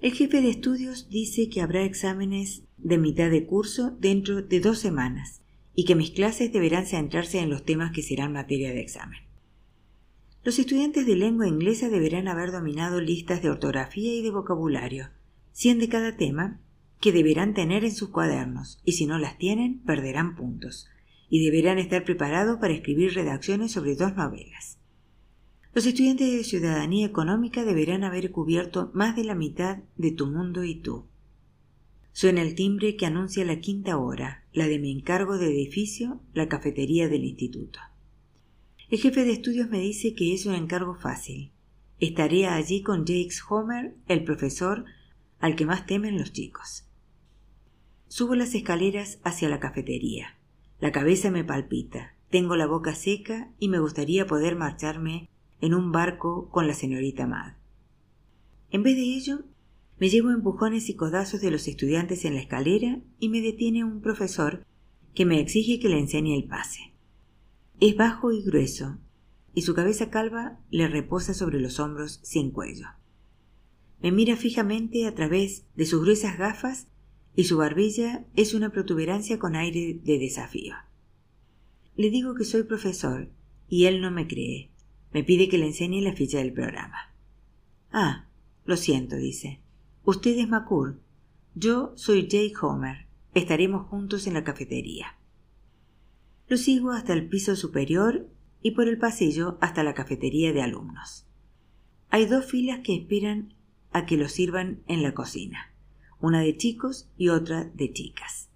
El jefe de estudios dice que habrá exámenes de mitad de curso dentro de dos semanas y que mis clases deberán centrarse en los temas que serán materia de examen. Los estudiantes de lengua inglesa deberán haber dominado listas de ortografía y de vocabulario, 100 de cada tema, que deberán tener en sus cuadernos, y si no las tienen, perderán puntos, y deberán estar preparados para escribir redacciones sobre dos novelas. Los estudiantes de ciudadanía económica deberán haber cubierto más de la mitad de tu mundo y tú. Suena el timbre que anuncia la quinta hora, la de mi encargo de edificio, la cafetería del instituto. El jefe de estudios me dice que es un encargo fácil. Estaré allí con Jakes Homer, el profesor al que más temen los chicos. Subo las escaleras hacia la cafetería. La cabeza me palpita, tengo la boca seca y me gustaría poder marcharme en un barco con la señorita Mad. En vez de ello, me llevo empujones y codazos de los estudiantes en la escalera y me detiene un profesor que me exige que le enseñe el pase. Es bajo y grueso, y su cabeza calva le reposa sobre los hombros sin cuello. Me mira fijamente a través de sus gruesas gafas y su barbilla es una protuberancia con aire de desafío. Le digo que soy profesor y él no me cree. Me pide que le enseñe la ficha del programa. Ah, lo siento, dice. Usted es Macur. Yo soy Jake Homer. Estaremos juntos en la cafetería. Lo sigo hasta el piso superior y por el pasillo hasta la cafetería de alumnos. Hay dos filas que esperan a que lo sirvan en la cocina, una de chicos y otra de chicas.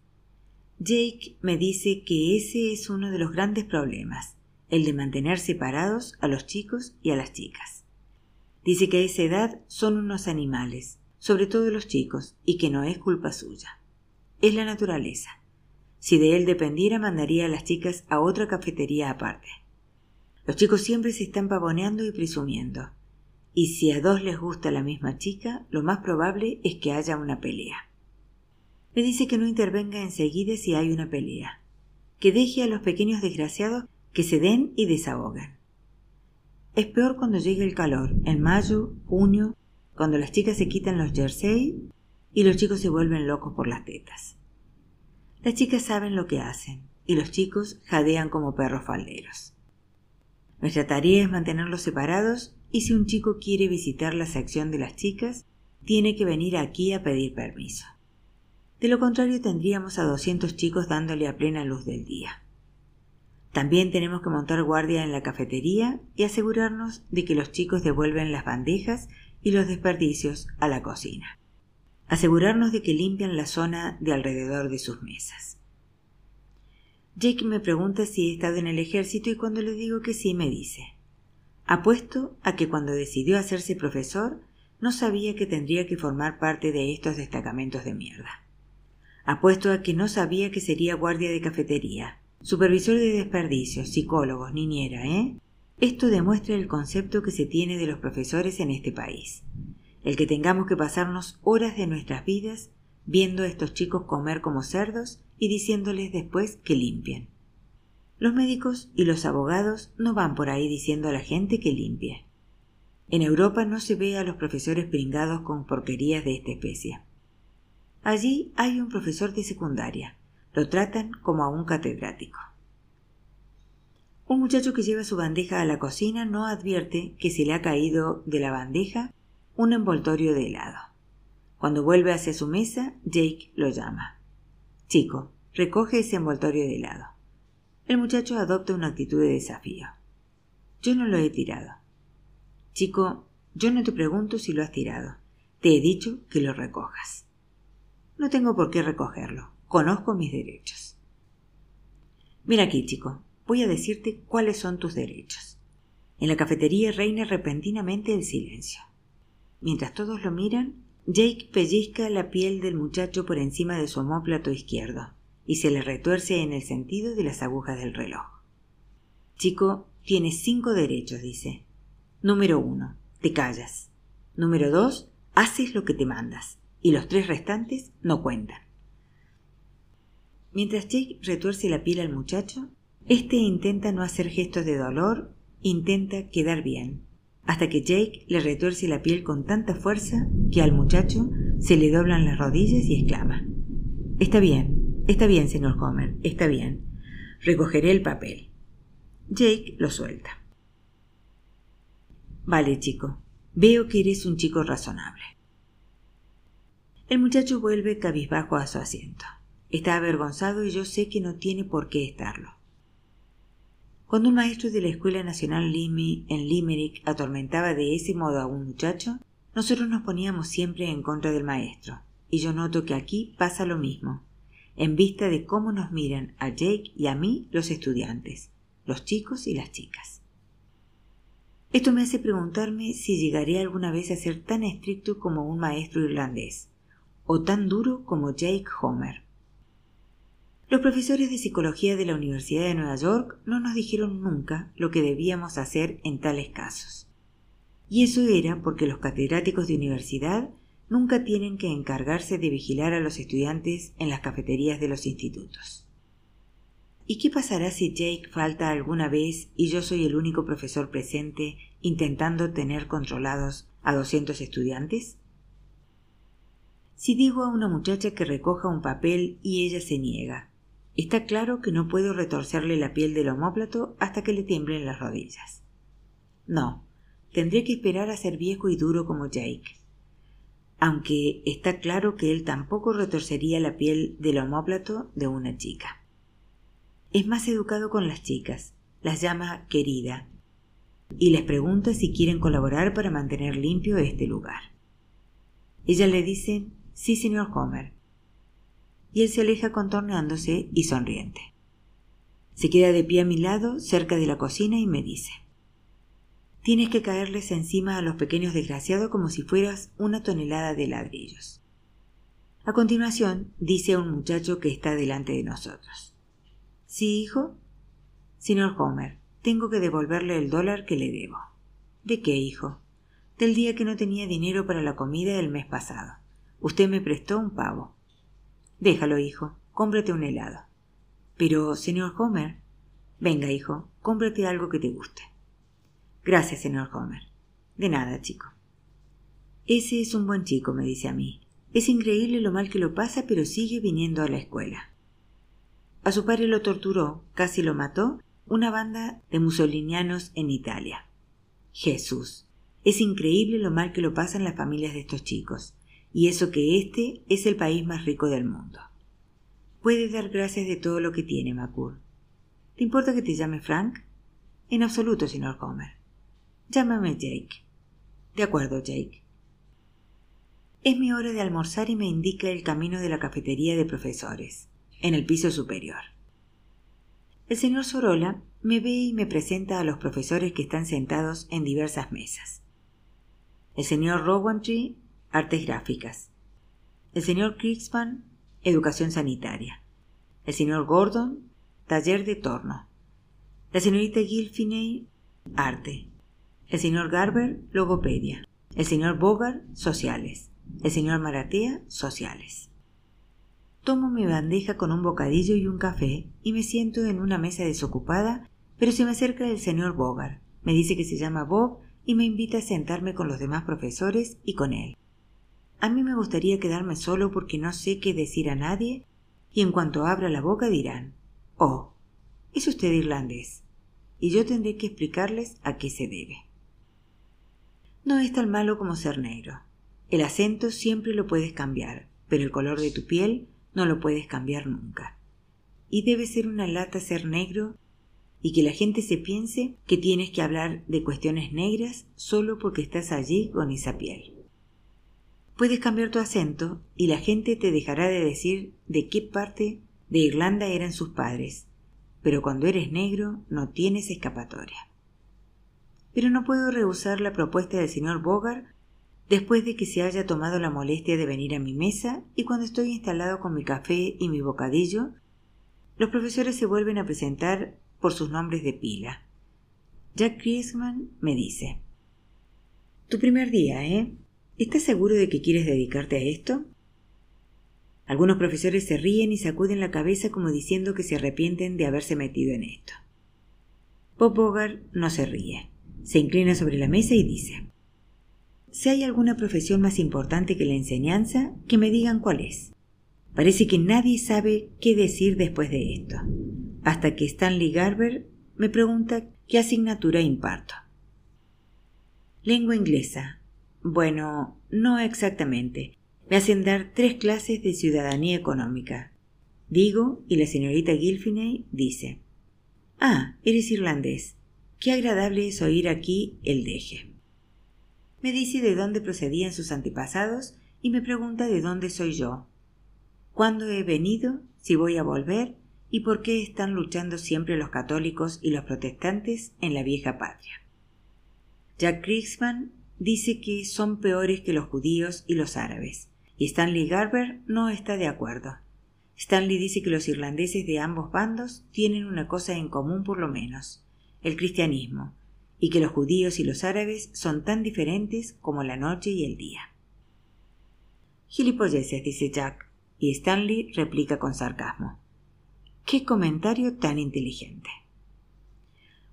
Jake me dice que ese es uno de los grandes problemas, el de mantener separados a los chicos y a las chicas. Dice que a esa edad son unos animales, sobre todo los chicos, y que no es culpa suya. Es la naturaleza. Si de él dependiera, mandaría a las chicas a otra cafetería aparte. Los chicos siempre se están pavoneando y presumiendo. Y si a dos les gusta la misma chica, lo más probable es que haya una pelea. Me dice que no intervenga enseguida si hay una pelea, que deje a los pequeños desgraciados que se den y desahogan. Es peor cuando llega el calor, en mayo, junio, cuando las chicas se quitan los jersey y los chicos se vuelven locos por las tetas. Las chicas saben lo que hacen y los chicos jadean como perros falderos. Nuestra tarea es mantenerlos separados y si un chico quiere visitar la sección de las chicas, tiene que venir aquí a pedir permiso. De lo contrario tendríamos a doscientos chicos dándole a plena luz del día. También tenemos que montar guardia en la cafetería y asegurarnos de que los chicos devuelven las bandejas y los desperdicios a la cocina asegurarnos de que limpian la zona de alrededor de sus mesas. Jake me pregunta si he estado en el ejército y cuando le digo que sí me dice Apuesto a que cuando decidió hacerse profesor no sabía que tendría que formar parte de estos destacamentos de mierda. Apuesto a que no sabía que sería guardia de cafetería, supervisor de desperdicios, psicólogos, niñera, ¿eh? Esto demuestra el concepto que se tiene de los profesores en este país el que tengamos que pasarnos horas de nuestras vidas viendo a estos chicos comer como cerdos y diciéndoles después que limpien. Los médicos y los abogados no van por ahí diciendo a la gente que limpie. En Europa no se ve a los profesores pringados con porquerías de esta especie. Allí hay un profesor de secundaria. Lo tratan como a un catedrático. Un muchacho que lleva su bandeja a la cocina no advierte que se le ha caído de la bandeja un envoltorio de helado. Cuando vuelve hacia su mesa, Jake lo llama. Chico, recoge ese envoltorio de helado. El muchacho adopta una actitud de desafío. Yo no lo he tirado. Chico, yo no te pregunto si lo has tirado. Te he dicho que lo recojas. No tengo por qué recogerlo. Conozco mis derechos. Mira aquí, chico. Voy a decirte cuáles son tus derechos. En la cafetería reina repentinamente el silencio. Mientras todos lo miran, Jake pellizca la piel del muchacho por encima de su omóplato izquierdo y se le retuerce en el sentido de las agujas del reloj. Chico, tienes cinco derechos, dice. Número uno, te callas. Número dos, haces lo que te mandas. Y los tres restantes no cuentan. Mientras Jake retuerce la piel al muchacho, éste intenta no hacer gestos de dolor, intenta quedar bien, hasta que Jake le retuerce la piel con tanta fuerza que al muchacho se le doblan las rodillas y exclama Está bien, está bien, señor Homer, está bien. Recogeré el papel. Jake lo suelta. Vale, chico, veo que eres un chico razonable. El muchacho vuelve cabizbajo a su asiento. Está avergonzado y yo sé que no tiene por qué estarlo. Cuando un maestro de la Escuela Nacional en Limerick atormentaba de ese modo a un muchacho, nosotros nos poníamos siempre en contra del maestro, y yo noto que aquí pasa lo mismo, en vista de cómo nos miran a Jake y a mí los estudiantes, los chicos y las chicas. Esto me hace preguntarme si llegaré alguna vez a ser tan estricto como un maestro irlandés, o tan duro como Jake Homer. Los profesores de psicología de la Universidad de Nueva York no nos dijeron nunca lo que debíamos hacer en tales casos. Y eso era porque los catedráticos de universidad nunca tienen que encargarse de vigilar a los estudiantes en las cafeterías de los institutos. ¿Y qué pasará si Jake falta alguna vez y yo soy el único profesor presente intentando tener controlados a doscientos estudiantes? Si digo a una muchacha que recoja un papel y ella se niega, Está claro que no puedo retorcerle la piel del homóplato hasta que le tiemblen las rodillas. No, tendré que esperar a ser viejo y duro como Jake. Aunque está claro que él tampoco retorcería la piel del homóplato de una chica. Es más educado con las chicas, las llama querida, y les pregunta si quieren colaborar para mantener limpio este lugar. Ellas le dicen, sí, señor Homer, y él se aleja contorneándose y sonriente. Se queda de pie a mi lado, cerca de la cocina, y me dice Tienes que caerles encima a los pequeños desgraciados como si fueras una tonelada de ladrillos. A continuación, dice a un muchacho que está delante de nosotros. ¿Sí, hijo? Señor Homer, tengo que devolverle el dólar que le debo. ¿De qué, hijo? Del día que no tenía dinero para la comida del mes pasado. Usted me prestó un pavo. Déjalo, hijo, cómprate un helado. Pero, señor Homer. Venga, hijo, cómprate algo que te guste. Gracias, señor Homer. De nada, chico. Ese es un buen chico, me dice a mí. Es increíble lo mal que lo pasa, pero sigue viniendo a la escuela. A su padre lo torturó, casi lo mató, una banda de musolinianos en Italia. Jesús. Es increíble lo mal que lo pasan las familias de estos chicos y eso que este es el país más rico del mundo. Puede dar gracias de todo lo que tiene, Macur. ¿Te importa que te llame Frank? En absoluto, señor Homer. Llámame Jake. De acuerdo, Jake. Es mi hora de almorzar y me indica el camino de la cafetería de profesores, en el piso superior. El señor Sorola me ve y me presenta a los profesores que están sentados en diversas mesas. El señor Rowantry artes gráficas. El señor Krigsman, educación sanitaria. El señor Gordon, taller de torno. La señorita Gilfiney, arte. El señor Garber, logopedia. El señor Bogart, sociales. El señor Maratea, sociales. Tomo mi bandeja con un bocadillo y un café y me siento en una mesa desocupada, pero se me acerca el señor Bogart. Me dice que se llama Bob y me invita a sentarme con los demás profesores y con él. A mí me gustaría quedarme solo porque no sé qué decir a nadie y en cuanto abra la boca dirán, oh, es usted irlandés, y yo tendré que explicarles a qué se debe. No es tan malo como ser negro. El acento siempre lo puedes cambiar, pero el color de tu piel no lo puedes cambiar nunca. Y debe ser una lata ser negro y que la gente se piense que tienes que hablar de cuestiones negras solo porque estás allí con esa piel. Puedes cambiar tu acento y la gente te dejará de decir de qué parte de Irlanda eran sus padres, pero cuando eres negro no tienes escapatoria. Pero no puedo rehusar la propuesta del señor Bogart después de que se haya tomado la molestia de venir a mi mesa y cuando estoy instalado con mi café y mi bocadillo, los profesores se vuelven a presentar por sus nombres de pila. Jack Kriesman me dice, Tu primer día, ¿eh? ¿Estás seguro de que quieres dedicarte a esto? Algunos profesores se ríen y sacuden la cabeza como diciendo que se arrepienten de haberse metido en esto. Bob Bogart no se ríe. Se inclina sobre la mesa y dice Si hay alguna profesión más importante que la enseñanza, que me digan cuál es. Parece que nadie sabe qué decir después de esto, hasta que Stanley Garber me pregunta qué asignatura imparto. Lengua inglesa. Bueno, no exactamente. Me hacen dar tres clases de ciudadanía económica. Digo, y la señorita Gilfiney dice Ah, eres irlandés. Qué agradable es oír aquí el deje. Me dice de dónde procedían sus antepasados y me pregunta de dónde soy yo, cuándo he venido, si voy a volver y por qué están luchando siempre los católicos y los protestantes en la vieja patria. Jack Kriegsman dice que son peores que los judíos y los árabes, y Stanley Garber no está de acuerdo. Stanley dice que los irlandeses de ambos bandos tienen una cosa en común por lo menos, el cristianismo, y que los judíos y los árabes son tan diferentes como la noche y el día. Gilipolleces, dice Jack, y Stanley replica con sarcasmo. ¡Qué comentario tan inteligente!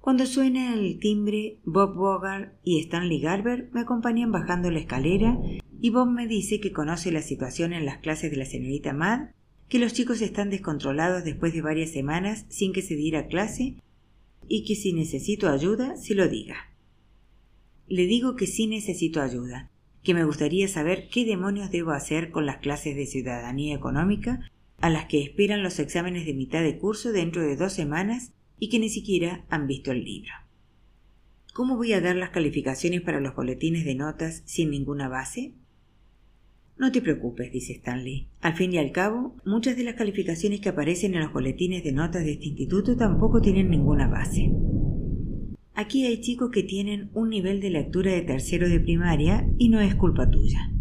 Cuando suena el timbre, Bob Bogart y Stanley Garber me acompañan bajando la escalera y Bob me dice que conoce la situación en las clases de la señorita Mad que los chicos están descontrolados después de varias semanas sin que se diera clase y que si necesito ayuda, se lo diga. Le digo que sí necesito ayuda, que me gustaría saber qué demonios debo hacer con las clases de ciudadanía económica a las que esperan los exámenes de mitad de curso dentro de dos semanas y que ni siquiera han visto el libro. ¿Cómo voy a dar las calificaciones para los boletines de notas sin ninguna base? No te preocupes, dice Stanley. Al fin y al cabo, muchas de las calificaciones que aparecen en los boletines de notas de este instituto tampoco tienen ninguna base. Aquí hay chicos que tienen un nivel de lectura de tercero de primaria y no es culpa tuya.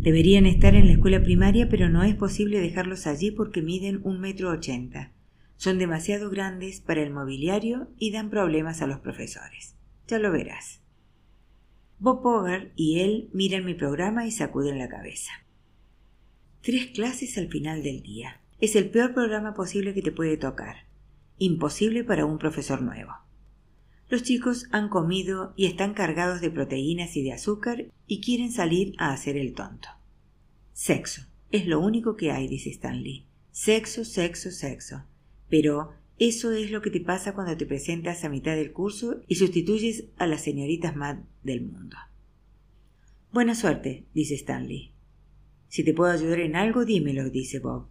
Deberían estar en la escuela primaria, pero no es posible dejarlos allí porque miden un metro ochenta. Son demasiado grandes para el mobiliario y dan problemas a los profesores. Ya lo verás. Bob Bogart y él miran mi programa y sacuden la cabeza. Tres clases al final del día. Es el peor programa posible que te puede tocar. Imposible para un profesor nuevo. Los chicos han comido y están cargados de proteínas y de azúcar y quieren salir a hacer el tonto. Sexo. Es lo único que hay, dice Stanley. Sexo, sexo, sexo. Pero eso es lo que te pasa cuando te presentas a mitad del curso y sustituyes a las señoritas Mad del mundo. Buena suerte, dice Stanley. Si te puedo ayudar en algo, dímelo, dice Bob.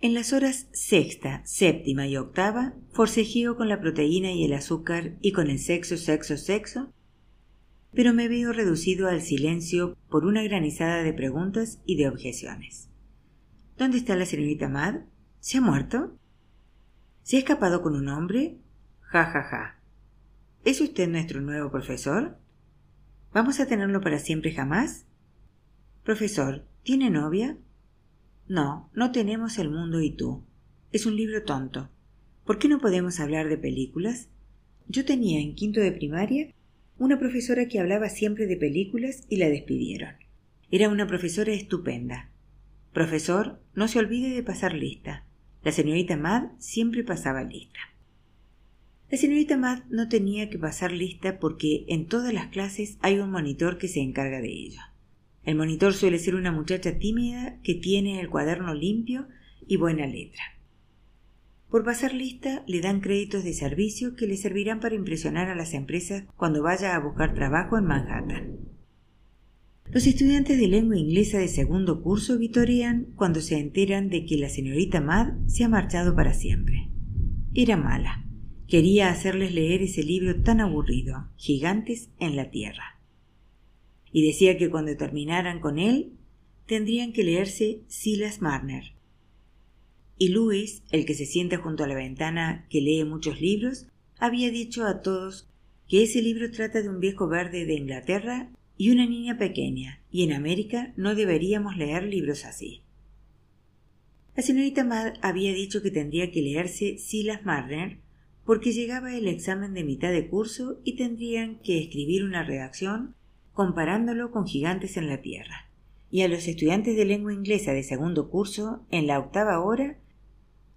En las horas sexta, séptima y octava, forcejeo con la proteína y el azúcar y con el sexo, sexo, sexo, pero me veo reducido al silencio por una granizada de preguntas y de objeciones. ¿Dónde está la señorita Mad? ¿Se ha muerto? ¿Se ha escapado con un hombre? Ja, ja, ja. ¿Es usted nuestro nuevo profesor? ¿Vamos a tenerlo para siempre jamás? Profesor, ¿tiene novia? No, no tenemos el mundo y tú. Es un libro tonto. ¿Por qué no podemos hablar de películas? Yo tenía en quinto de primaria una profesora que hablaba siempre de películas y la despidieron. Era una profesora estupenda. Profesor, no se olvide de pasar lista. La señorita Mad siempre pasaba lista. La señorita Mad no tenía que pasar lista porque en todas las clases hay un monitor que se encarga de ello. El monitor suele ser una muchacha tímida que tiene el cuaderno limpio y buena letra. Por pasar lista le dan créditos de servicio que le servirán para impresionar a las empresas cuando vaya a buscar trabajo en Manhattan. Los estudiantes de lengua inglesa de segundo curso vitorean cuando se enteran de que la señorita Mad se ha marchado para siempre. Era mala. Quería hacerles leer ese libro tan aburrido, Gigantes en la Tierra. Y decía que cuando terminaran con él, tendrían que leerse Silas Marner. Y Louis, el que se sienta junto a la ventana que lee muchos libros, había dicho a todos que ese libro trata de un viejo verde de Inglaterra y una niña pequeña, y en América no deberíamos leer libros así. La señorita Mad había dicho que tendría que leerse Silas Marner porque llegaba el examen de mitad de curso y tendrían que escribir una redacción comparándolo con gigantes en la Tierra. Y a los estudiantes de lengua inglesa de segundo curso, en la octava hora,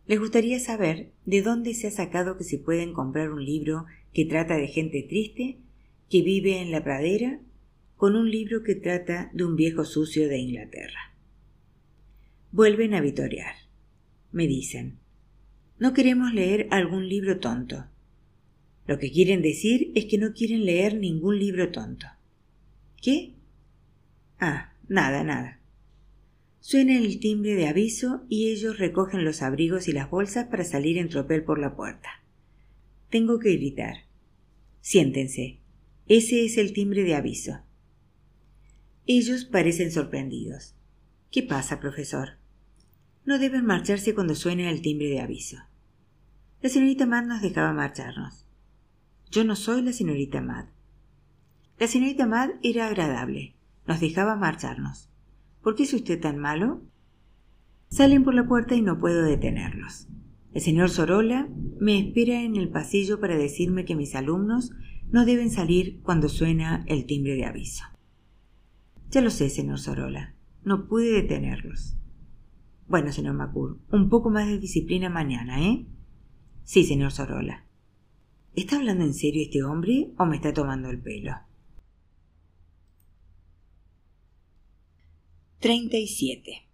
les gustaría saber de dónde se ha sacado que se pueden comprar un libro que trata de gente triste que vive en la pradera con un libro que trata de un viejo sucio de Inglaterra. Vuelven a vitorear. Me dicen, no queremos leer algún libro tonto. Lo que quieren decir es que no quieren leer ningún libro tonto. ¿Qué? Ah, nada, nada. Suena el timbre de aviso y ellos recogen los abrigos y las bolsas para salir en tropel por la puerta. Tengo que gritar. Siéntense. Ese es el timbre de aviso. Ellos parecen sorprendidos. ¿Qué pasa, profesor? No deben marcharse cuando suene el timbre de aviso. La señorita Matt nos dejaba marcharnos. Yo no soy la señorita Matt. La señorita Matt era agradable. Nos dejaba marcharnos. ¿Por qué es usted tan malo? Salen por la puerta y no puedo detenerlos. El señor Sorola me espera en el pasillo para decirme que mis alumnos no deben salir cuando suena el timbre de aviso. Ya lo sé, señor Sorola. No pude detenerlos. Bueno, señor Macur, un poco más de disciplina mañana, ¿eh? Sí, señor Sorola. ¿Está hablando en serio este hombre o me está tomando el pelo? 37.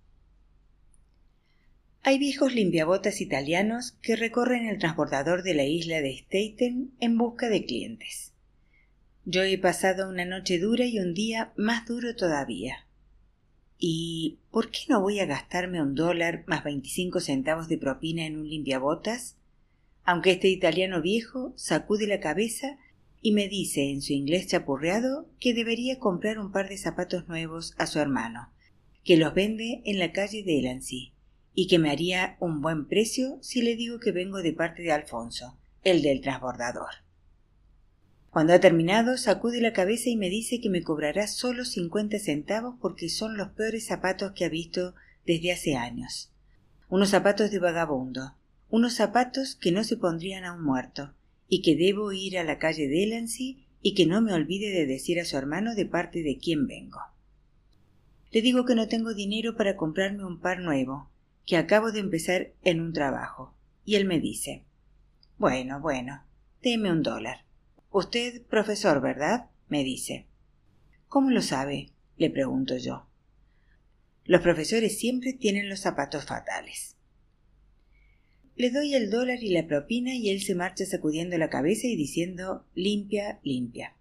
Hay viejos limpiabotas italianos que recorren el transbordador de la isla de Staten en busca de clientes. Yo he pasado una noche dura y un día más duro todavía. ¿Y por qué no voy a gastarme un dólar más veinticinco centavos de propina en un limpiabotas? Aunque este italiano viejo sacude la cabeza y me dice en su inglés chapurreado que debería comprar un par de zapatos nuevos a su hermano, que los vende en la calle de Elancy, y que me haría un buen precio si le digo que vengo de parte de Alfonso, el del transbordador. Cuando ha terminado, sacude la cabeza y me dice que me cobrará solo cincuenta centavos porque son los peores zapatos que ha visto desde hace años. Unos zapatos de vagabundo, unos zapatos que no se pondrían a un muerto, y que debo ir a la calle de Elancy y que no me olvide de decir a su hermano de parte de quién vengo. Le digo que no tengo dinero para comprarme un par nuevo, que acabo de empezar en un trabajo. Y él me dice Bueno, bueno, déme un dólar. Usted, profesor, ¿verdad? me dice. ¿Cómo lo sabe? le pregunto yo. Los profesores siempre tienen los zapatos fatales. Le doy el dólar y la propina y él se marcha sacudiendo la cabeza y diciendo limpia, limpia.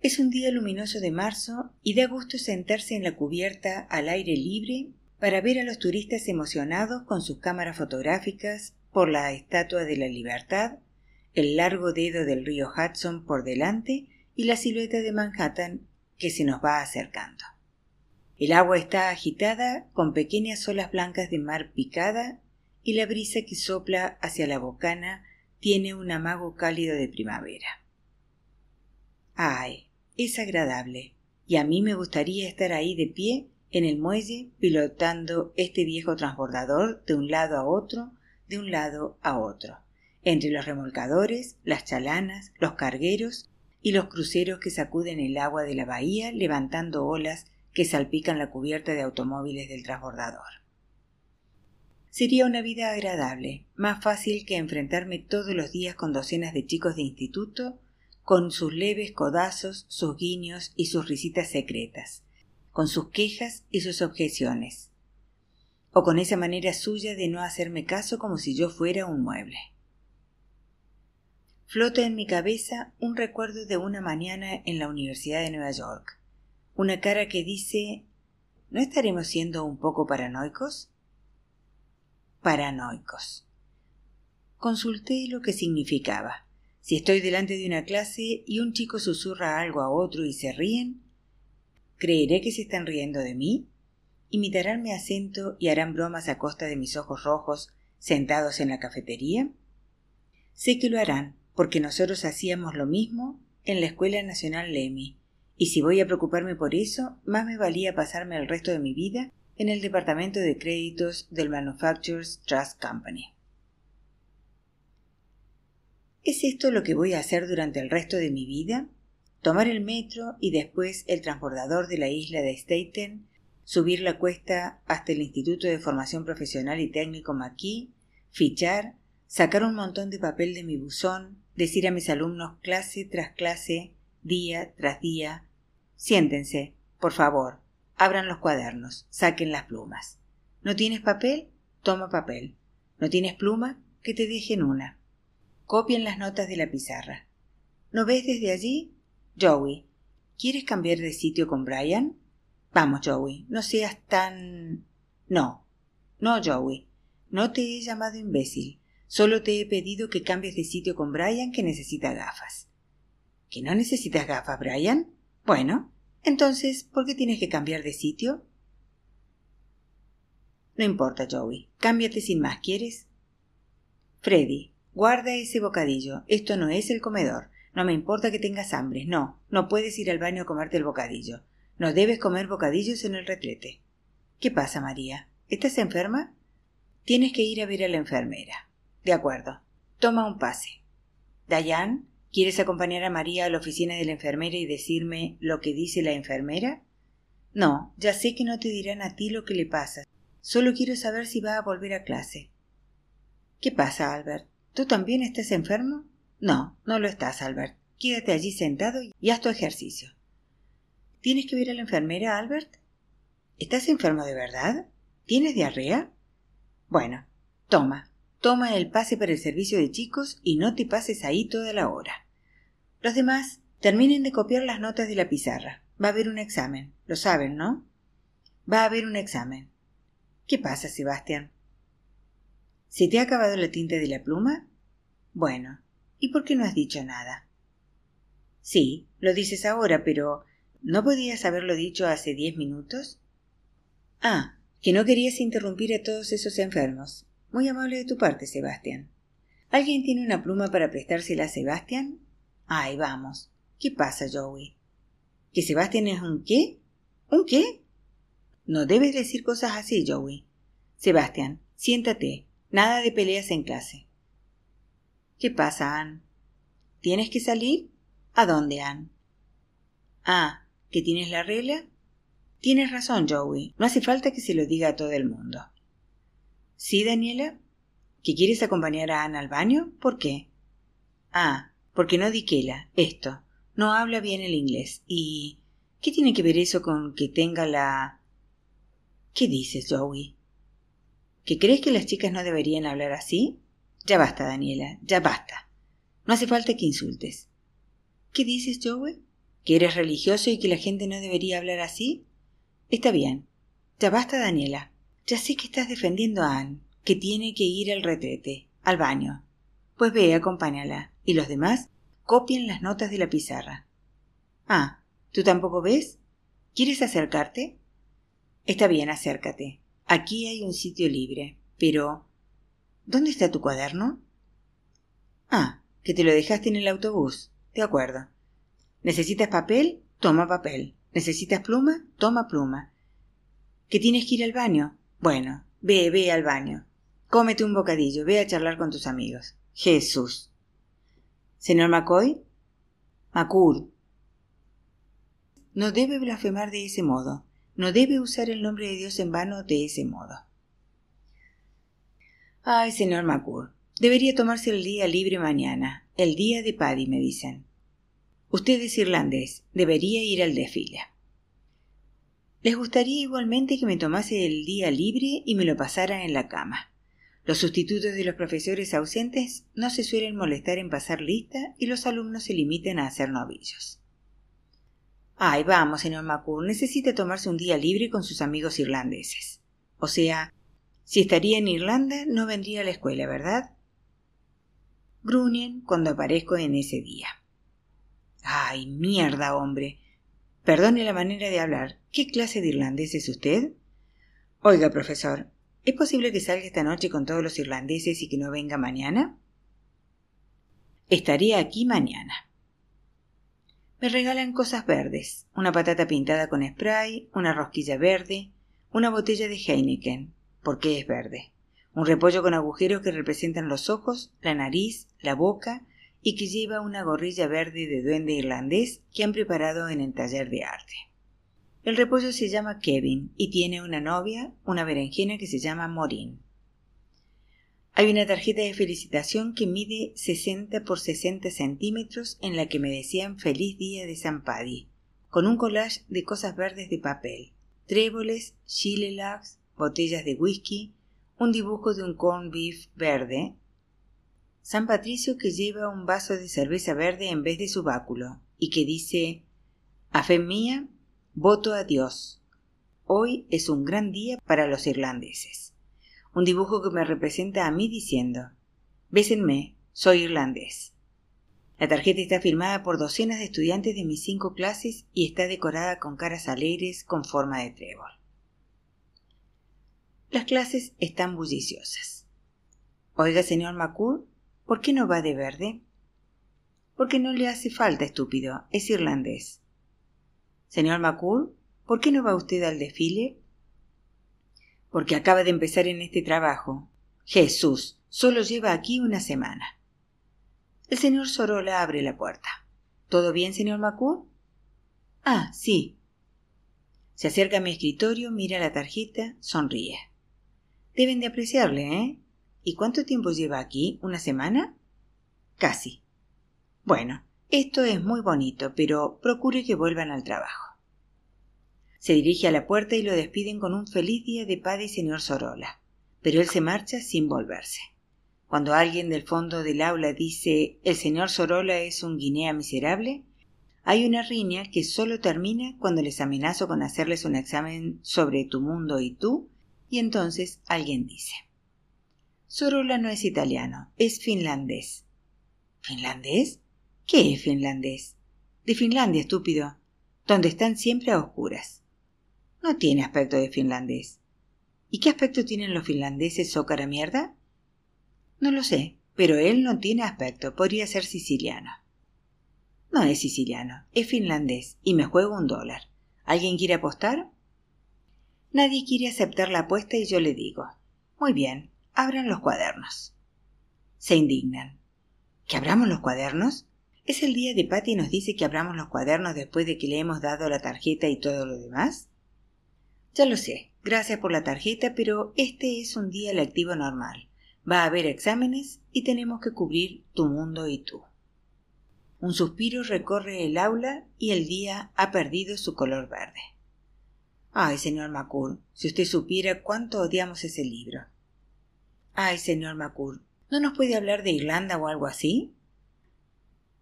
Es un día luminoso de marzo y da gusto sentarse en la cubierta al aire libre para ver a los turistas emocionados con sus cámaras fotográficas por la Estatua de la Libertad, el largo dedo del río Hudson por delante y la silueta de Manhattan que se nos va acercando. El agua está agitada con pequeñas olas blancas de mar picada y la brisa que sopla hacia la bocana tiene un amago cálido de primavera. Ay, es agradable, y a mí me gustaría estar ahí de pie en el muelle pilotando este viejo transbordador de un lado a otro, de un lado a otro, entre los remolcadores, las chalanas, los cargueros y los cruceros que sacuden el agua de la bahía levantando olas que salpican la cubierta de automóviles del transbordador. Sería una vida agradable, más fácil que enfrentarme todos los días con docenas de chicos de instituto con sus leves codazos, sus guiños y sus risitas secretas, con sus quejas y sus objeciones, o con esa manera suya de no hacerme caso como si yo fuera un mueble. Flota en mi cabeza un recuerdo de una mañana en la Universidad de Nueva York, una cara que dice ¿No estaremos siendo un poco paranoicos? Paranoicos. Consulté lo que significaba. Si estoy delante de una clase y un chico susurra algo a otro y se ríen, ¿creeré que se están riendo de mí? ¿Imitarán mi acento y harán bromas a costa de mis ojos rojos sentados en la cafetería? Sé que lo harán, porque nosotros hacíamos lo mismo en la Escuela Nacional Lemmy, y si voy a preocuparme por eso, más me valía pasarme el resto de mi vida en el departamento de créditos del Manufacturers Trust Company. ¿Es esto lo que voy a hacer durante el resto de mi vida? Tomar el metro y después el transbordador de la isla de Staten, subir la cuesta hasta el Instituto de Formación Profesional y Técnico McKee, fichar, sacar un montón de papel de mi buzón, decir a mis alumnos clase tras clase, día tras día, siéntense, por favor, abran los cuadernos, saquen las plumas. ¿No tienes papel? Toma papel. ¿No tienes pluma? Que te dejen una. Copien las notas de la pizarra. ¿No ves desde allí? Joey, ¿quieres cambiar de sitio con Brian? Vamos, Joey, no seas tan. No. No, Joey. No te he llamado imbécil. Solo te he pedido que cambies de sitio con Brian que necesita gafas. ¿Que no necesitas gafas, Brian? Bueno, entonces, ¿por qué tienes que cambiar de sitio? No importa, Joey. Cámbiate sin más, ¿quieres? Freddy, guarda ese bocadillo. Esto no es el comedor. No me importa que tengas hambre. No, no puedes ir al baño a comerte el bocadillo. No debes comer bocadillos en el retrete. ¿Qué pasa, María? ¿Estás enferma? Tienes que ir a ver a la enfermera. De acuerdo. Toma un pase. Dayan, ¿quieres acompañar a María a la oficina de la enfermera y decirme lo que dice la enfermera? No, ya sé que no te dirán a ti lo que le pasa. Solo quiero saber si va a volver a clase. ¿Qué pasa, Albert? ¿Tú también estás enfermo? No, no lo estás, Albert. Quédate allí sentado y haz tu ejercicio. ¿Tienes que ver a la enfermera, Albert? ¿Estás enfermo de verdad? ¿Tienes diarrea? Bueno, toma, toma el pase para el servicio de chicos y no te pases ahí toda la hora. Los demás, terminen de copiar las notas de la pizarra. Va a haber un examen. Lo saben, ¿no? Va a haber un examen. ¿Qué pasa, Sebastián? ¿Se te ha acabado la tinta de la pluma? Bueno, ¿y por qué no has dicho nada? Sí, lo dices ahora, pero ¿no podías haberlo dicho hace diez minutos? Ah, que no querías interrumpir a todos esos enfermos. Muy amable de tu parte, Sebastián. ¿Alguien tiene una pluma para prestársela a Sebastián? Ay, vamos. ¿Qué pasa, Joey? ¿Que Sebastián es un qué? ¿Un qué? No debes decir cosas así, Joey. Sebastián, siéntate. Nada de peleas en clase. ¿Qué pasa, Ann? ¿Tienes que salir? ¿A dónde, Ann? Ah, ¿que tienes la regla? Tienes razón, Joey. No hace falta que se lo diga a todo el mundo. ¿Sí, Daniela? ¿Que quieres acompañar a Ana al baño? ¿Por qué? Ah, porque no diquela. Esto. No habla bien el inglés. ¿Y qué tiene que ver eso con que tenga la... ¿Qué dices, Joey? ¿Que crees que las chicas no deberían hablar así? Ya basta, Daniela, ya basta. No hace falta que insultes. ¿Qué dices, Joey? ¿Que eres religioso y que la gente no debería hablar así? Está bien. Ya basta, Daniela. Ya sé que estás defendiendo a Anne, que tiene que ir al retrete, al baño. Pues ve, acompáñala. Y los demás copien las notas de la pizarra. Ah, ¿tú tampoco ves? ¿Quieres acercarte? Está bien, acércate. Aquí hay un sitio libre. Pero. ¿Dónde está tu cuaderno? Ah, que te lo dejaste en el autobús. De acuerdo. ¿Necesitas papel? Toma papel. ¿Necesitas pluma? Toma pluma. ¿Que tienes que ir al baño? Bueno, ve, ve al baño. Cómete un bocadillo, ve a charlar con tus amigos. Jesús. Señor McCoy. Macur. No debe blasfemar de ese modo. No debe usar el nombre de Dios en vano de ese modo. Ay, señor Macur, debería tomarse el día libre mañana, el día de Paddy, me dicen. Usted es irlandés, debería ir al desfile. Les gustaría igualmente que me tomase el día libre y me lo pasara en la cama. Los sustitutos de los profesores ausentes no se suelen molestar en pasar lista y los alumnos se limitan a hacer novillos. Ay, vamos, señor Macur, necesita tomarse un día libre con sus amigos irlandeses. O sea, si estaría en Irlanda, no vendría a la escuela, ¿verdad? Grunien cuando aparezco en ese día. Ay, mierda, hombre. Perdone la manera de hablar. ¿Qué clase de irlandés es usted? Oiga, profesor, ¿es posible que salga esta noche con todos los irlandeses y que no venga mañana? Estaría aquí mañana. Me regalan cosas verdes, una patata pintada con spray, una rosquilla verde, una botella de Heineken, porque es verde, un repollo con agujeros que representan los ojos, la nariz, la boca y que lleva una gorrilla verde de duende irlandés que han preparado en el taller de arte. El repollo se llama Kevin y tiene una novia, una berenjena que se llama Morin. Hay una tarjeta de felicitación que mide 60 por 60 centímetros en la que me decían feliz día de San Paddy, con un collage de cosas verdes de papel, tréboles, chilelags, botellas de whisky, un dibujo de un corn beef verde, San Patricio que lleva un vaso de cerveza verde en vez de su báculo y que dice A fe mía, voto a Dios. Hoy es un gran día para los irlandeses un dibujo que me representa a mí diciendo Bésenme, soy irlandés. La tarjeta está firmada por docenas de estudiantes de mis cinco clases y está decorada con caras alegres con forma de trébol. Las clases están bulliciosas. Oiga, señor Macur, ¿por qué no va de verde? Porque no le hace falta, estúpido, es irlandés. Señor Macur, ¿por qué no va usted al desfile? porque acaba de empezar en este trabajo. Jesús, solo lleva aquí una semana. El señor Sorola abre la puerta. ¿Todo bien, señor Macur? Ah, sí. Se acerca a mi escritorio, mira la tarjeta, sonríe. Deben de apreciarle, ¿eh? ¿Y cuánto tiempo lleva aquí? ¿Una semana? Casi. Bueno, esto es muy bonito, pero procure que vuelvan al trabajo. Se dirige a la puerta y lo despiden con un feliz día de padre y señor Sorola. Pero él se marcha sin volverse. Cuando alguien del fondo del aula dice el señor Sorola es un guinea miserable, hay una riña que solo termina cuando les amenazo con hacerles un examen sobre tu mundo y tú, y entonces alguien dice Sorola no es italiano, es finlandés. ¿Finlandés? ¿Qué es finlandés? De Finlandia, estúpido, donde están siempre a oscuras. No tiene aspecto de finlandés. ¿Y qué aspecto tienen los finlandeses, zócara mierda? No lo sé, pero él no tiene aspecto, podría ser siciliano. No es siciliano, es finlandés, y me juego un dólar. ¿Alguien quiere apostar? Nadie quiere aceptar la apuesta y yo le digo Muy bien, abran los cuadernos. Se indignan. ¿Que abramos los cuadernos? ¿Es el día de Patty y nos dice que abramos los cuadernos después de que le hemos dado la tarjeta y todo lo demás? Ya lo sé, gracias por la tarjeta, pero este es un día lectivo normal. Va a haber exámenes y tenemos que cubrir tu mundo y tú. Un suspiro recorre el aula y el día ha perdido su color verde. Ay, señor Macur, si usted supiera cuánto odiamos ese libro. Ay, señor Macur, ¿no nos puede hablar de Irlanda o algo así?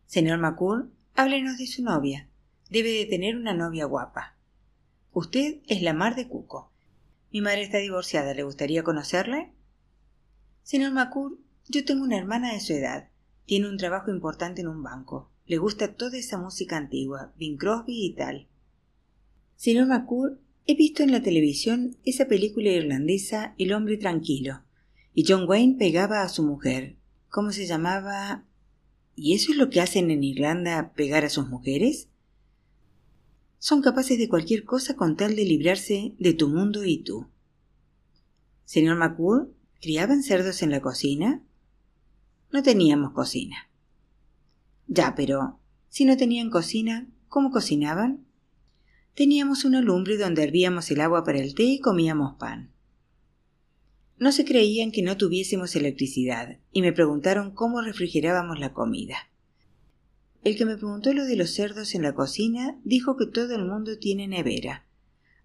Señor Macur, háblenos de su novia. Debe de tener una novia guapa. Usted es la mar de Cuco. Mi madre está divorciada. ¿Le gustaría conocerle? Señor Macur, yo tengo una hermana de su edad. Tiene un trabajo importante en un banco. Le gusta toda esa música antigua, Bing Crosby y tal. Señor Macur, he visto en la televisión esa película irlandesa El hombre tranquilo. Y John Wayne pegaba a su mujer. ¿Cómo se llamaba? ¿Y eso es lo que hacen en Irlanda, pegar a sus mujeres? Son capaces de cualquier cosa con tal de librarse de tu mundo y tú. Señor Macur, ¿criaban cerdos en la cocina? No teníamos cocina. Ya, pero si no tenían cocina, ¿cómo cocinaban? Teníamos una lumbre donde hervíamos el agua para el té y comíamos pan. No se creían que no tuviésemos electricidad y me preguntaron cómo refrigerábamos la comida. El que me preguntó lo de los cerdos en la cocina dijo que todo el mundo tiene nevera,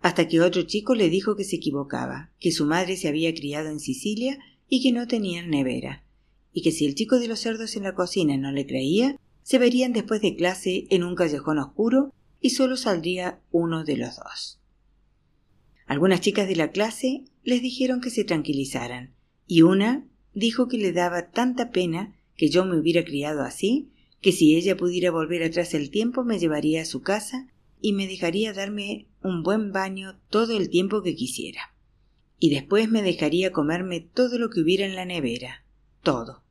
hasta que otro chico le dijo que se equivocaba, que su madre se había criado en Sicilia y que no tenían nevera, y que si el chico de los cerdos en la cocina no le creía, se verían después de clase en un callejón oscuro y solo saldría uno de los dos. Algunas chicas de la clase les dijeron que se tranquilizaran, y una dijo que le daba tanta pena que yo me hubiera criado así que si ella pudiera volver atrás el tiempo me llevaría a su casa y me dejaría darme un buen baño todo el tiempo que quisiera. Y después me dejaría comerme todo lo que hubiera en la nevera, todo.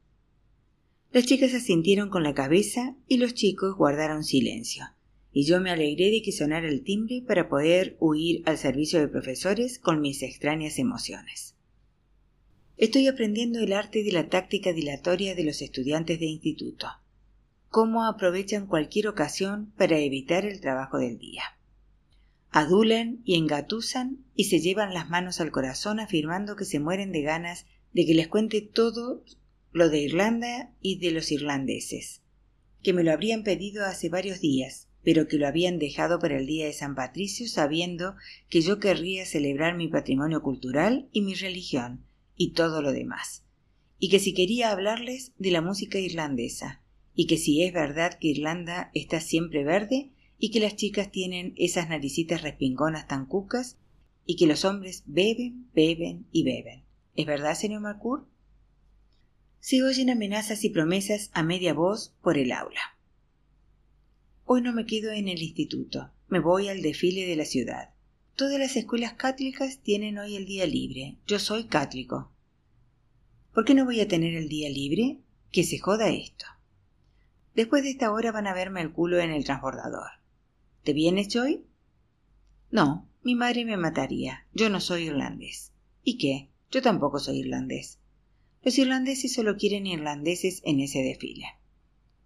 Las chicas asintieron con la cabeza y los chicos guardaron silencio, y yo me alegré de que sonara el timbre para poder huir al servicio de profesores con mis extrañas emociones. Estoy aprendiendo el arte de la táctica dilatoria de los estudiantes de instituto cómo aprovechan cualquier ocasión para evitar el trabajo del día. Adulan y engatusan y se llevan las manos al corazón afirmando que se mueren de ganas de que les cuente todo lo de Irlanda y de los irlandeses, que me lo habrían pedido hace varios días, pero que lo habían dejado para el día de San Patricio sabiendo que yo querría celebrar mi patrimonio cultural y mi religión y todo lo demás, y que si quería hablarles de la música irlandesa, y que si es verdad que Irlanda está siempre verde y que las chicas tienen esas naricitas respingonas tan cucas y que los hombres beben, beben y beben. ¿Es verdad, señor Marcourt? Se oyen amenazas y promesas a media voz por el aula. Hoy no me quedo en el instituto, me voy al desfile de la ciudad. Todas las escuelas cáticas tienen hoy el día libre. Yo soy cático. ¿Por qué no voy a tener el día libre? Que se joda esto. Después de esta hora van a verme el culo en el transbordador. ¿Te vienes, Joy? No, mi madre me mataría. Yo no soy irlandés. ¿Y qué? Yo tampoco soy irlandés. Los irlandeses solo quieren irlandeses en ese desfile.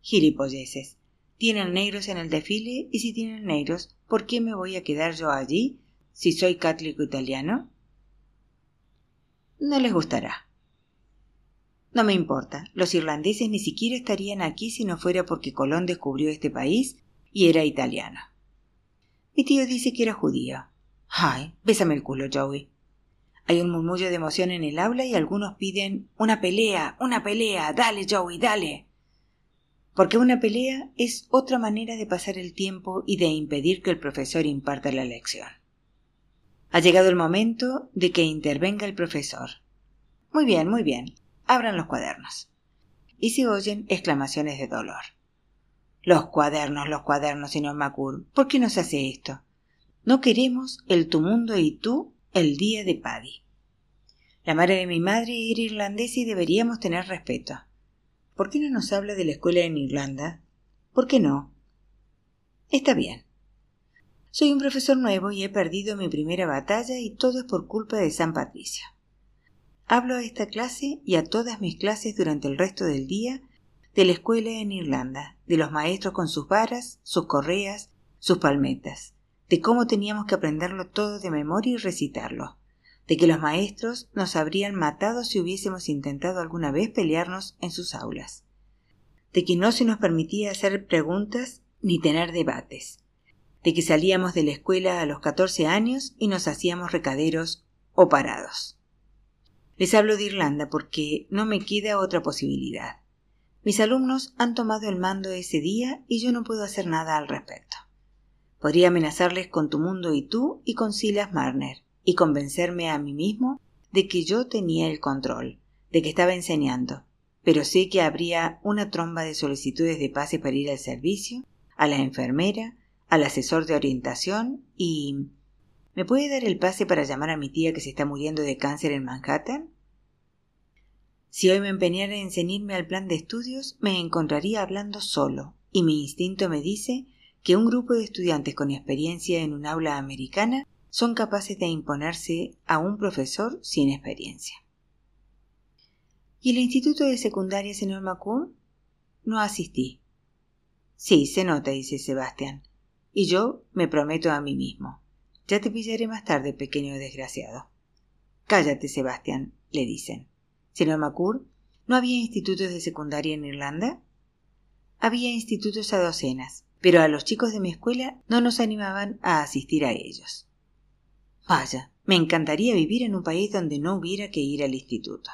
Gilipolleces. Tienen negros en el desfile y si tienen negros, ¿por qué me voy a quedar yo allí si soy católico italiano? No les gustará. No me importa, los irlandeses ni siquiera estarían aquí si no fuera porque Colón descubrió este país y era italiano. Mi tío dice que era judío. Ay, bésame el culo, Joey. Hay un murmullo de emoción en el aula y algunos piden una pelea, una pelea, dale, Joey, dale porque una pelea es otra manera de pasar el tiempo y de impedir que el profesor imparta la lección. Ha llegado el momento de que intervenga el profesor. Muy bien, muy bien. Abran los cuadernos. Y se oyen exclamaciones de dolor. Los cuadernos, los cuadernos, señor Macur. ¿Por qué nos hace esto? No queremos el tu mundo y tú el día de Paddy. La madre de mi madre era irlandesa y deberíamos tener respeto. ¿Por qué no nos habla de la escuela en Irlanda? ¿Por qué no? Está bien. Soy un profesor nuevo y he perdido mi primera batalla y todo es por culpa de San Patricio. Hablo a esta clase y a todas mis clases durante el resto del día de la escuela en Irlanda, de los maestros con sus varas, sus correas, sus palmetas, de cómo teníamos que aprenderlo todo de memoria y recitarlo, de que los maestros nos habrían matado si hubiésemos intentado alguna vez pelearnos en sus aulas, de que no se nos permitía hacer preguntas ni tener debates, de que salíamos de la escuela a los catorce años y nos hacíamos recaderos o parados. Les hablo de Irlanda porque no me queda otra posibilidad. Mis alumnos han tomado el mando ese día y yo no puedo hacer nada al respecto. Podría amenazarles con tu mundo y tú y con Silas Marner, y convencerme a mí mismo de que yo tenía el control, de que estaba enseñando, pero sé que habría una tromba de solicitudes de pase para ir al servicio, a la enfermera, al asesor de orientación y... ¿Me puede dar el pase para llamar a mi tía que se está muriendo de cáncer en Manhattan? Si hoy me empeñara en ceñirme al plan de estudios, me encontraría hablando solo, y mi instinto me dice que un grupo de estudiantes con experiencia en un aula americana son capaces de imponerse a un profesor sin experiencia. ¿Y el instituto de secundaria, señor McCool? No asistí. Sí, se nota, dice Sebastián. Y yo me prometo a mí mismo. Ya te pillaré más tarde, pequeño desgraciado. Cállate, Sebastián, le dicen. Señor McCool, ¿no había institutos de secundaria en Irlanda? Había institutos a docenas, pero a los chicos de mi escuela no nos animaban a asistir a ellos. Vaya, me encantaría vivir en un país donde no hubiera que ir al instituto.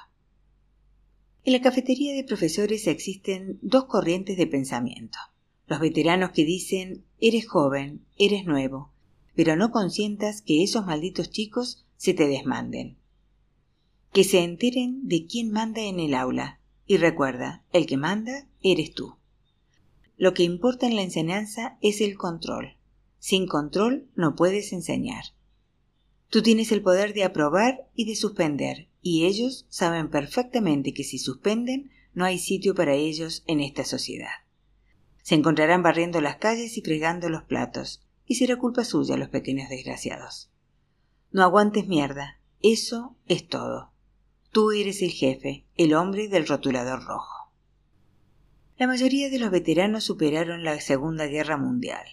En la cafetería de profesores existen dos corrientes de pensamiento. Los veteranos que dicen eres joven, eres nuevo, pero no consientas que esos malditos chicos se te desmanden. Que se enteren de quién manda en el aula, y recuerda, el que manda eres tú. Lo que importa en la enseñanza es el control. Sin control no puedes enseñar. Tú tienes el poder de aprobar y de suspender, y ellos saben perfectamente que si suspenden no hay sitio para ellos en esta sociedad. Se encontrarán barriendo las calles y fregando los platos, y será culpa suya los pequeños desgraciados. No aguantes mierda, eso es todo. Tú eres el jefe, el hombre del rotulador rojo. La mayoría de los veteranos superaron la Segunda Guerra Mundial.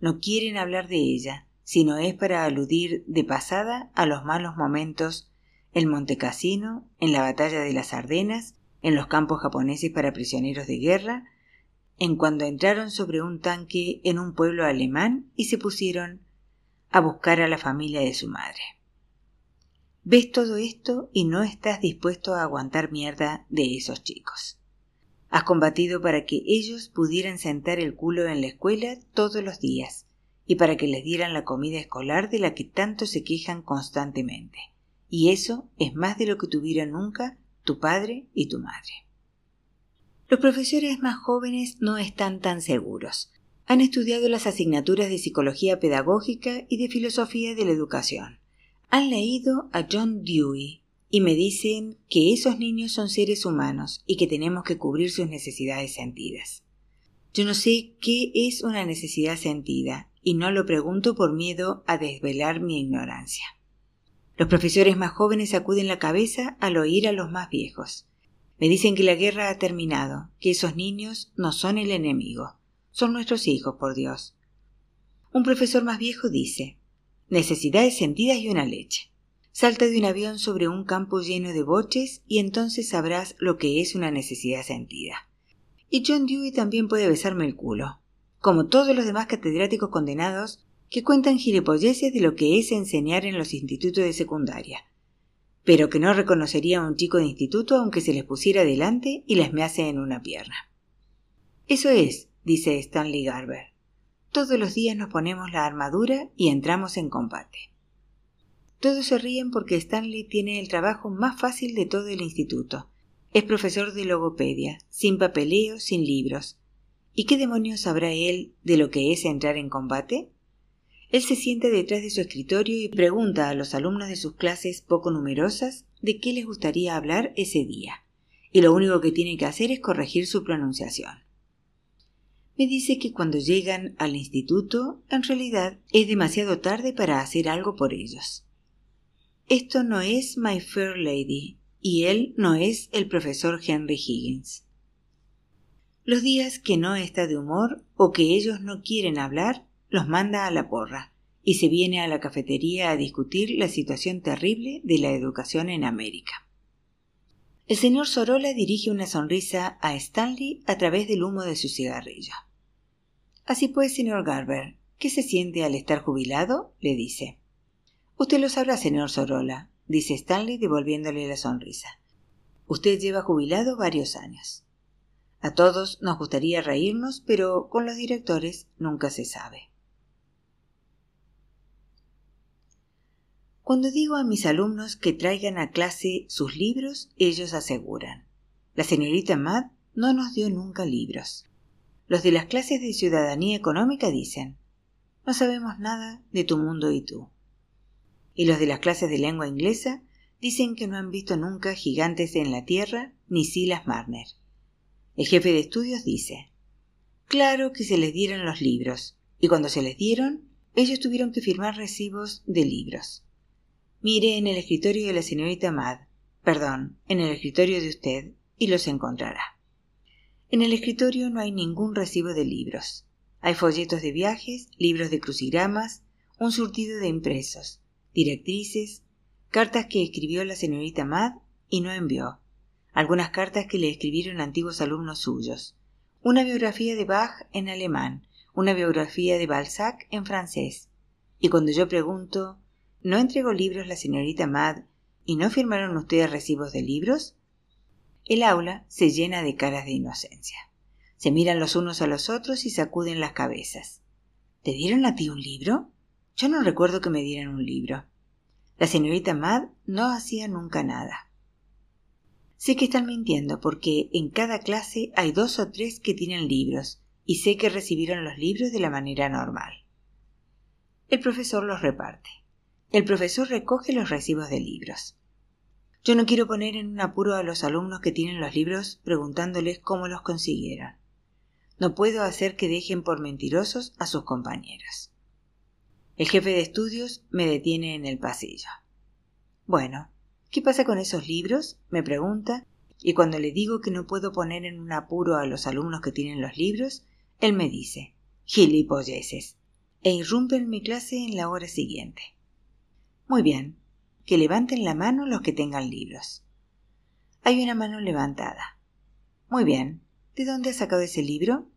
No quieren hablar de ella, sino es para aludir de pasada a los malos momentos el Monte Cassino, en la batalla de las Ardenas, en los campos japoneses para prisioneros de guerra, en cuando entraron sobre un tanque en un pueblo alemán y se pusieron a buscar a la familia de su madre. Ves todo esto y no estás dispuesto a aguantar mierda de esos chicos. Has combatido para que ellos pudieran sentar el culo en la escuela todos los días y para que les dieran la comida escolar de la que tanto se quejan constantemente. Y eso es más de lo que tuvieron nunca tu padre y tu madre. Los profesores más jóvenes no están tan seguros. Han estudiado las asignaturas de psicología pedagógica y de filosofía de la educación. Han leído a John Dewey y me dicen que esos niños son seres humanos y que tenemos que cubrir sus necesidades sentidas. Yo no sé qué es una necesidad sentida y no lo pregunto por miedo a desvelar mi ignorancia. Los profesores más jóvenes sacuden la cabeza al oír a los más viejos. Me dicen que la guerra ha terminado, que esos niños no son el enemigo, son nuestros hijos, por Dios. Un profesor más viejo dice necesidades sentidas y una leche. Salta de un avión sobre un campo lleno de boches y entonces sabrás lo que es una necesidad sentida. Y John Dewey también puede besarme el culo, como todos los demás catedráticos condenados que cuentan gilipolleces de lo que es enseñar en los institutos de secundaria, pero que no reconocería a un chico de instituto aunque se les pusiera delante y les mease en una pierna. Eso es, dice Stanley Garber. Todos los días nos ponemos la armadura y entramos en combate. Todos se ríen porque Stanley tiene el trabajo más fácil de todo el instituto. Es profesor de logopedia, sin papeleo, sin libros. ¿Y qué demonios sabrá él de lo que es entrar en combate? Él se sienta detrás de su escritorio y pregunta a los alumnos de sus clases poco numerosas de qué les gustaría hablar ese día. Y lo único que tiene que hacer es corregir su pronunciación me dice que cuando llegan al instituto, en realidad es demasiado tarde para hacer algo por ellos. Esto no es My Fair Lady, y él no es el profesor Henry Higgins. Los días que no está de humor o que ellos no quieren hablar, los manda a la porra y se viene a la cafetería a discutir la situación terrible de la educación en América. El señor Sorolla dirige una sonrisa a Stanley a través del humo de su cigarrillo. Así pues, señor Garber, ¿qué se siente al estar jubilado? le dice. Usted lo sabrá, señor Sorolla, dice Stanley devolviéndole la sonrisa. Usted lleva jubilado varios años. A todos nos gustaría reírnos, pero con los directores nunca se sabe. Cuando digo a mis alumnos que traigan a clase sus libros, ellos aseguran. La señorita Matt no nos dio nunca libros. Los de las clases de ciudadanía económica dicen, no sabemos nada de tu mundo y tú. Y los de las clases de lengua inglesa dicen que no han visto nunca gigantes en la tierra ni Silas Marner. El jefe de estudios dice, claro que se les dieron los libros, y cuando se les dieron, ellos tuvieron que firmar recibos de libros. Mire en el escritorio de la señorita Mad, perdón, en el escritorio de usted, y los encontrará. En el escritorio no hay ningún recibo de libros. Hay folletos de viajes, libros de crucigramas, un surtido de impresos, directrices, cartas que escribió la señorita Mad y no envió, algunas cartas que le escribieron antiguos alumnos suyos, una biografía de Bach en alemán, una biografía de Balzac en francés. Y cuando yo pregunto, ¿no entregó libros la señorita Mad y no firmaron ustedes recibos de libros? El aula se llena de caras de inocencia. Se miran los unos a los otros y sacuden las cabezas. ¿Te dieron a ti un libro? Yo no recuerdo que me dieran un libro. La señorita Mad no hacía nunca nada. Sé que están mintiendo porque en cada clase hay dos o tres que tienen libros y sé que recibieron los libros de la manera normal. El profesor los reparte. El profesor recoge los recibos de libros. Yo no quiero poner en un apuro a los alumnos que tienen los libros preguntándoles cómo los consiguieron. No puedo hacer que dejen por mentirosos a sus compañeros. El jefe de estudios me detiene en el pasillo. Bueno, ¿qué pasa con esos libros? me pregunta, y cuando le digo que no puedo poner en un apuro a los alumnos que tienen los libros, él me dice gilipolleces, e irrumpe en mi clase en la hora siguiente. Muy bien, que levanten la mano los que tengan libros. Hay una mano levantada. Muy bien. ¿De dónde has sacado ese libro?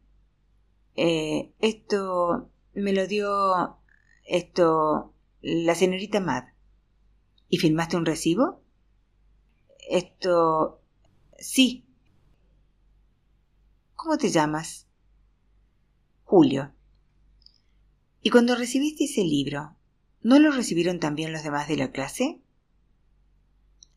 Eh, esto me lo dio esto la señorita Mad. ¿Y firmaste un recibo? Esto sí. ¿Cómo te llamas? Julio. ¿Y cuando recibiste ese libro, no lo recibieron también los demás de la clase?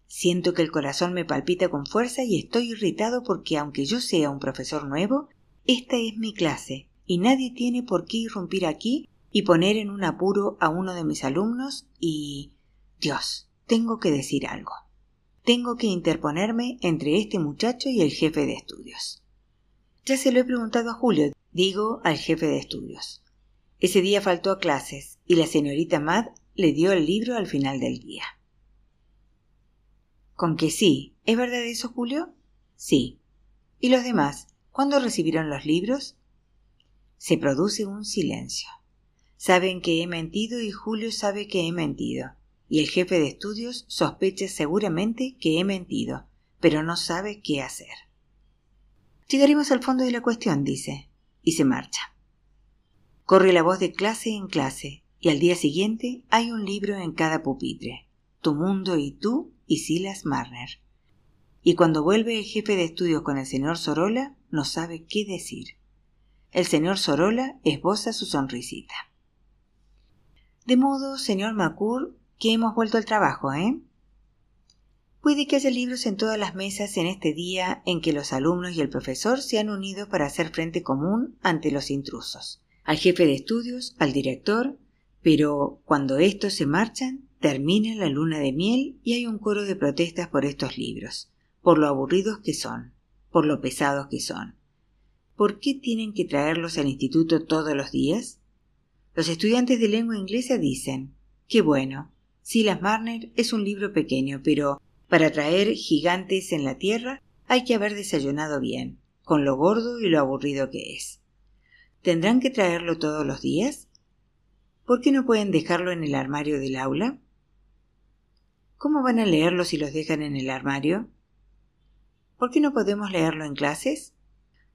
Siento que el corazón me palpita con fuerza y estoy irritado porque aunque yo sea un profesor nuevo, esta es mi clase y nadie tiene por qué irrumpir aquí y poner en un apuro a uno de mis alumnos y... Dios, tengo que decir algo. Tengo que interponerme entre este muchacho y el jefe de estudios. Ya se lo he preguntado a Julio, digo al jefe de estudios. Ese día faltó a clases y la señorita Mad le dio el libro al final del día. Con que sí, ¿es verdad eso, Julio? Sí. ¿Y los demás? ¿Cuándo recibieron los libros? Se produce un silencio. Saben que he mentido y Julio sabe que he mentido. Y el jefe de estudios sospecha seguramente que he mentido, pero no sabe qué hacer. Llegaremos al fondo de la cuestión, dice, y se marcha. Corre la voz de clase en clase, y al día siguiente hay un libro en cada pupitre. Tu mundo y tú y Silas Marner. Y cuando vuelve el jefe de estudios con el señor Sorola, no sabe qué decir. El señor Sorola esboza su sonrisita. De modo, señor Macur, que hemos vuelto al trabajo, ¿eh? Puede que haya libros en todas las mesas en este día en que los alumnos y el profesor se han unido para hacer frente común ante los intrusos, al jefe de estudios, al director, pero cuando estos se marchan, Termina la luna de miel y hay un coro de protestas por estos libros, por lo aburridos que son, por lo pesados que son. ¿Por qué tienen que traerlos al instituto todos los días? Los estudiantes de lengua inglesa dicen, qué bueno, Silas Marner es un libro pequeño, pero para traer gigantes en la tierra hay que haber desayunado bien, con lo gordo y lo aburrido que es. ¿Tendrán que traerlo todos los días? ¿Por qué no pueden dejarlo en el armario del aula? ¿Cómo van a leerlo si los dejan en el armario? ¿Por qué no podemos leerlo en clases?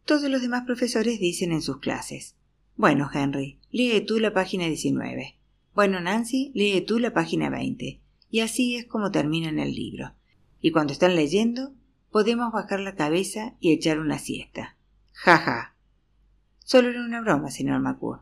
Todos los demás profesores dicen en sus clases. Bueno, Henry, lee tú la página 19. Bueno, Nancy, lee tú la página 20. Y así es como terminan el libro. Y cuando están leyendo, podemos bajar la cabeza y echar una siesta. Ja, ja. Solo era una broma, señor McCool.